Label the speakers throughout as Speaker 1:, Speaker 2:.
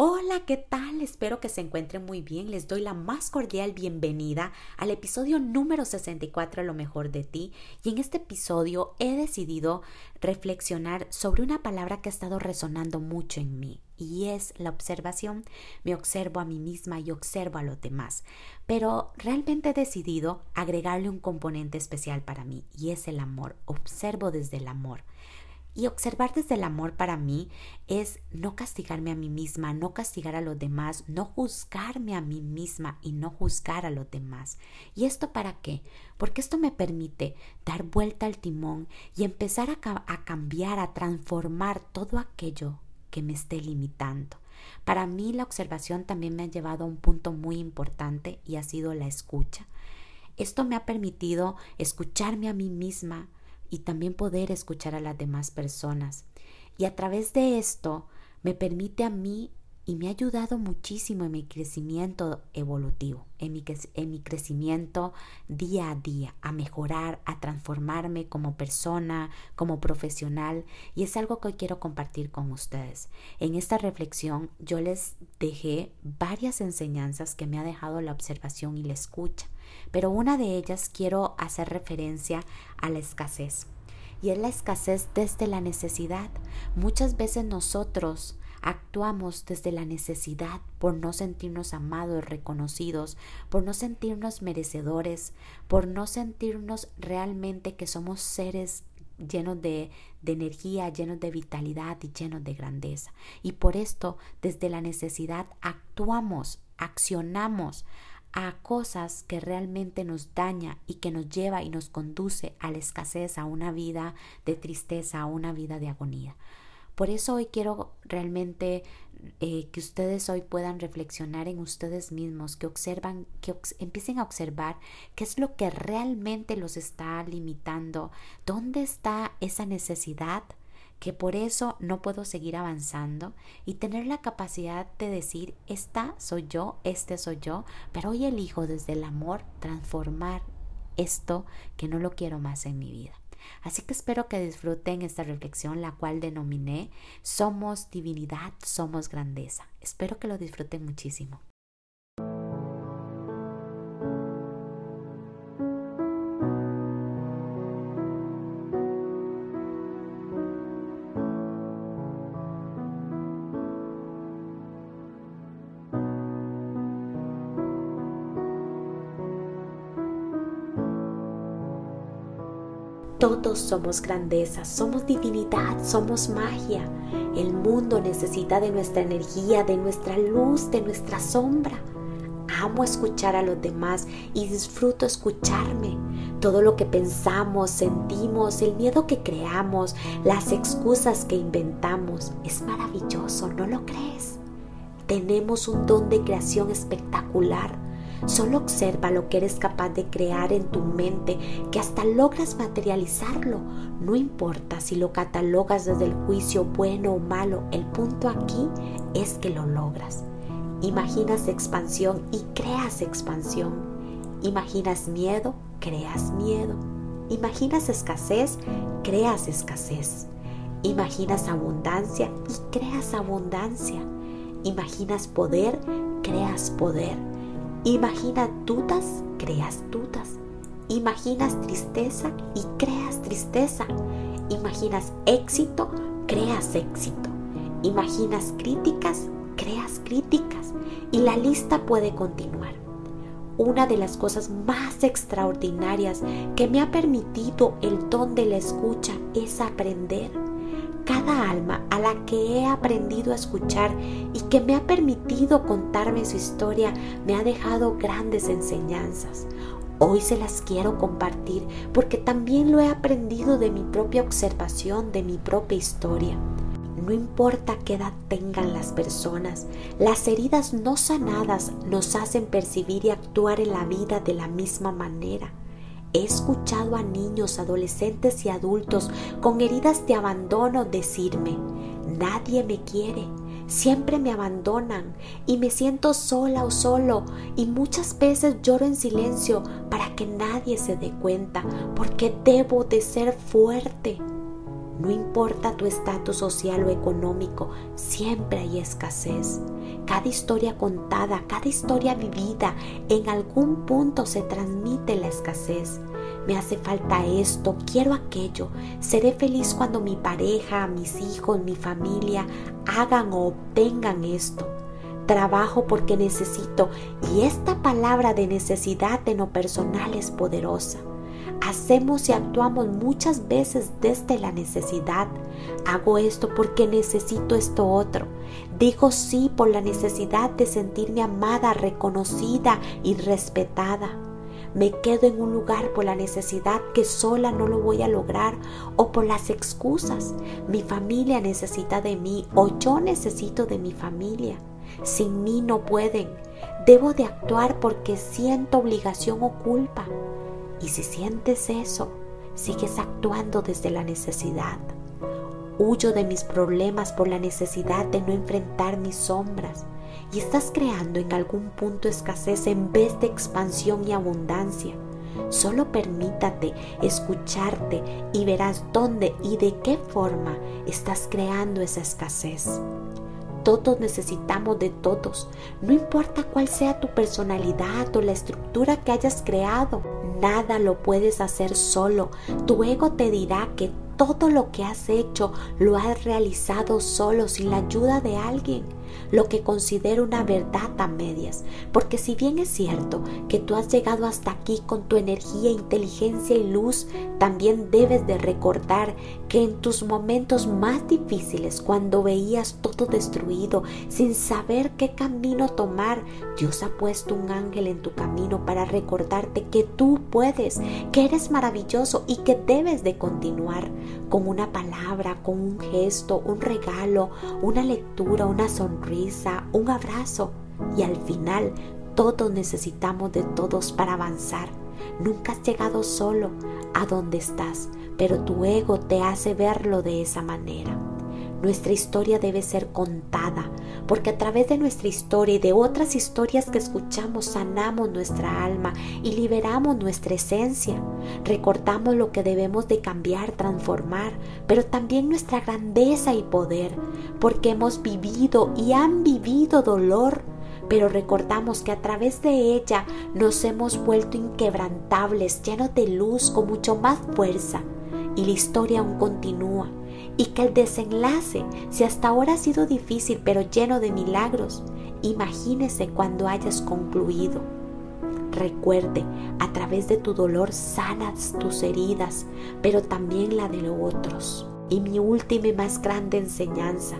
Speaker 1: Hola, ¿qué tal? Espero que se encuentren muy bien. Les doy la más cordial bienvenida al episodio número 64 Lo mejor de ti. Y en este episodio he decidido reflexionar sobre una palabra que ha estado resonando mucho en mí y es la observación. Me observo a mí misma y observo a los demás. Pero realmente he decidido agregarle un componente especial para mí y es el amor. Observo desde el amor. Y observar desde el amor para mí es no castigarme a mí misma, no castigar a los demás, no juzgarme a mí misma y no juzgar a los demás. ¿Y esto para qué? Porque esto me permite dar vuelta al timón y empezar a, cambiar, a transformar todo aquello que me esté limitando. Para mí la observación también me ha llevado a un punto muy importante y ha sido la escucha. Esto me ha permitido escucharme a mí misma, y también poder escuchar a las demás personas. Y a través de esto me permite a mí y me ha ayudado muchísimo en mi crecimiento evolutivo, en mi, en mi, crecimiento día a día, a mejorar, a transformarme como persona, como profesional, y es algo que hoy quiero compartir con ustedes. En esta reflexión yo les dejé varias enseñanzas que me ha dejado la observación y la escucha, pero una de ellas quiero hacer referencia a la escasez. Y es la escasez desde la necesidad. Muchas veces nosotros actuamos desde la necesidad por no sentirnos amados, reconocidos, por no sentirnos merecedores, por no sentirnos realmente que somos seres llenos de, de, energía, llenos de vitalidad y llenos de grandeza. Y por esto, desde la necesidad, actuamos, accionamos a cosas que realmente nos daña y que nos lleva y nos conduce a la escasez, a una vida de tristeza, a una vida de agonía. Por eso hoy quiero realmente eh, que ustedes hoy puedan reflexionar en ustedes mismos, que observan, que empiecen a observar qué es lo que realmente los está limitando, dónde está esa necesidad que por eso no puedo seguir avanzando y tener la capacidad de decir, esta soy yo, este soy yo, pero hoy elijo desde el amor transformar esto que no lo quiero más en mi vida. Así que espero que disfruten esta reflexión, la cual denominé Somos divinidad, somos grandeza. Espero que lo disfruten muchísimo. Todos somos grandeza, somos divinidad, somos magia. El mundo necesita de nuestra energía, de nuestra luz, de nuestra sombra. Amo escuchar a los demás y disfruto escucharme. Todo lo que pensamos, sentimos, el miedo que creamos, las excusas que inventamos, es maravilloso, ¿no lo crees? Tenemos un don de creación espectacular Solo observa lo que eres capaz de crear en tu mente, que hasta logras materializarlo. No importa si lo catalogas desde el juicio bueno o malo, el punto aquí es que lo logras. Imaginas expansión y creas expansión. Imaginas miedo, creas miedo. Imaginas escasez, creas escasez. Imaginas abundancia y creas abundancia. Imaginas poder, creas poder. Imagina dudas, creas dudas. Imaginas tristeza y creas tristeza. Imaginas éxito, creas éxito. Imaginas críticas, creas críticas. Y la lista puede continuar. Una de las cosas más extraordinarias que me ha permitido el don de la escucha es aprender cada alma a la que he aprendido a escuchar y que me ha permitido contarme su historia me ha dejado grandes enseñanzas. Hoy se las quiero compartir porque también lo he aprendido de mi propia observación, de mi propia historia. No importa qué edad tengan las personas, las heridas no sanadas nos hacen percibir y actuar en la vida de la misma manera. He escuchado a niños, adolescentes y adultos con heridas de abandono decirme, nadie me quiere, siempre me abandonan y me siento sola o solo y muchas veces lloro en silencio para que nadie se dé cuenta porque debo de ser fuerte. No importa tu estatus social o económico, siempre hay escasez. Cada historia contada, cada historia vivida, en algún punto se transmite la escasez. Me hace falta esto, quiero aquello. Seré feliz cuando mi pareja, mis hijos, mi familia hagan o obtengan esto. Trabajo porque necesito y esta palabra de necesidad en lo personal es poderosa. Hacemos y actuamos muchas veces desde la necesidad. Hago esto porque necesito esto otro. Digo sí por la necesidad de sentirme amada, reconocida y respetada. Me quedo en un lugar por la necesidad que sola no lo voy a lograr o por las excusas. Mi familia necesita de mí o yo necesito de mi familia. Sin mí no pueden. Debo de actuar porque siento obligación o culpa. Y si sientes eso, sigues actuando desde la necesidad. Huyo de mis problemas por la necesidad de no enfrentar mis sombras y estás creando en algún punto escasez en vez de expansión y abundancia. Solo permítate escucharte y verás dónde y de qué forma estás creando esa escasez. Todos necesitamos de todos, no importa cuál sea tu personalidad o la estructura que hayas creado, nada lo puedes hacer solo. Tu ego te dirá que todo lo que has hecho lo has realizado solo sin la ayuda de alguien. Lo que considero una verdad a medias, porque si bien es cierto que tú has llegado hasta aquí con tu energía, inteligencia y luz, también debes de recordar que en tus momentos más difíciles, cuando veías todo destruido, sin saber qué camino tomar, Dios ha puesto un ángel en tu camino para recordarte que tú puedes, que eres maravilloso y que debes de continuar con una palabra, con un gesto, un regalo, una lectura, una sonrisa, un abrazo. Y al final todos necesitamos de todos para avanzar. Nunca has llegado solo a donde estás, pero tu ego te hace verlo de esa manera. Nuestra historia debe ser contada, porque a través de nuestra historia y de otras historias que escuchamos sanamos nuestra alma y liberamos nuestra esencia. Recordamos lo que debemos de cambiar, transformar, pero también nuestra grandeza y poder, porque hemos vivido y han vivido dolor pero recordamos que a través de ella nos hemos vuelto inquebrantables, llenos de luz, con mucho más fuerza. Y la historia aún continúa y que el desenlace, si hasta ahora ha sido difícil pero lleno de milagros, imagínese cuando hayas concluido. Recuerde, a través de tu dolor sanas tus heridas, pero también la de los otros. Y mi última y más grande enseñanza,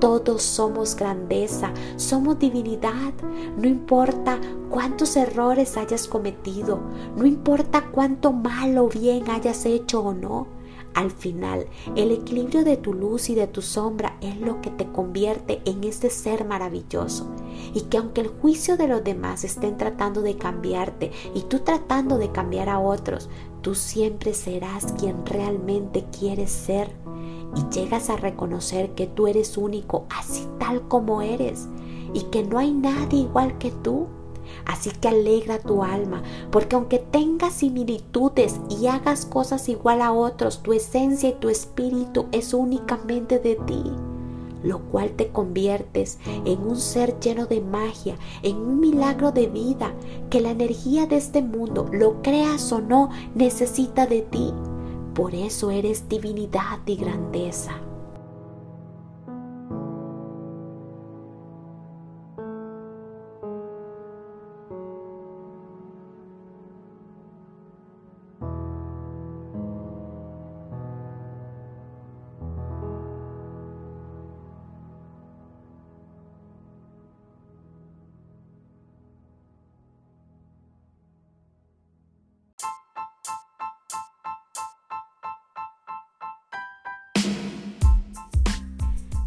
Speaker 1: todos somos grandeza, somos divinidad. No importa cuántos errores hayas cometido, no importa cuánto mal o bien hayas hecho o no, al final, el equilibrio de tu luz y de tu sombra es lo que te convierte en este ser maravilloso. Y que aunque el juicio de los demás estén tratando de cambiarte y tú tratando de cambiar a otros, tú siempre serás quien realmente quieres ser. Y llegas a reconocer que tú eres único así tal como eres y que no hay nadie igual que tú. Así que alegra tu alma, porque aunque tengas similitudes y hagas cosas igual a otros, tu esencia y tu espíritu es únicamente de ti lo cual te conviertes en un ser lleno de magia, en un milagro de vida, que la energía de este mundo, lo creas o no, necesita de ti. Por eso eres divinidad y grandeza.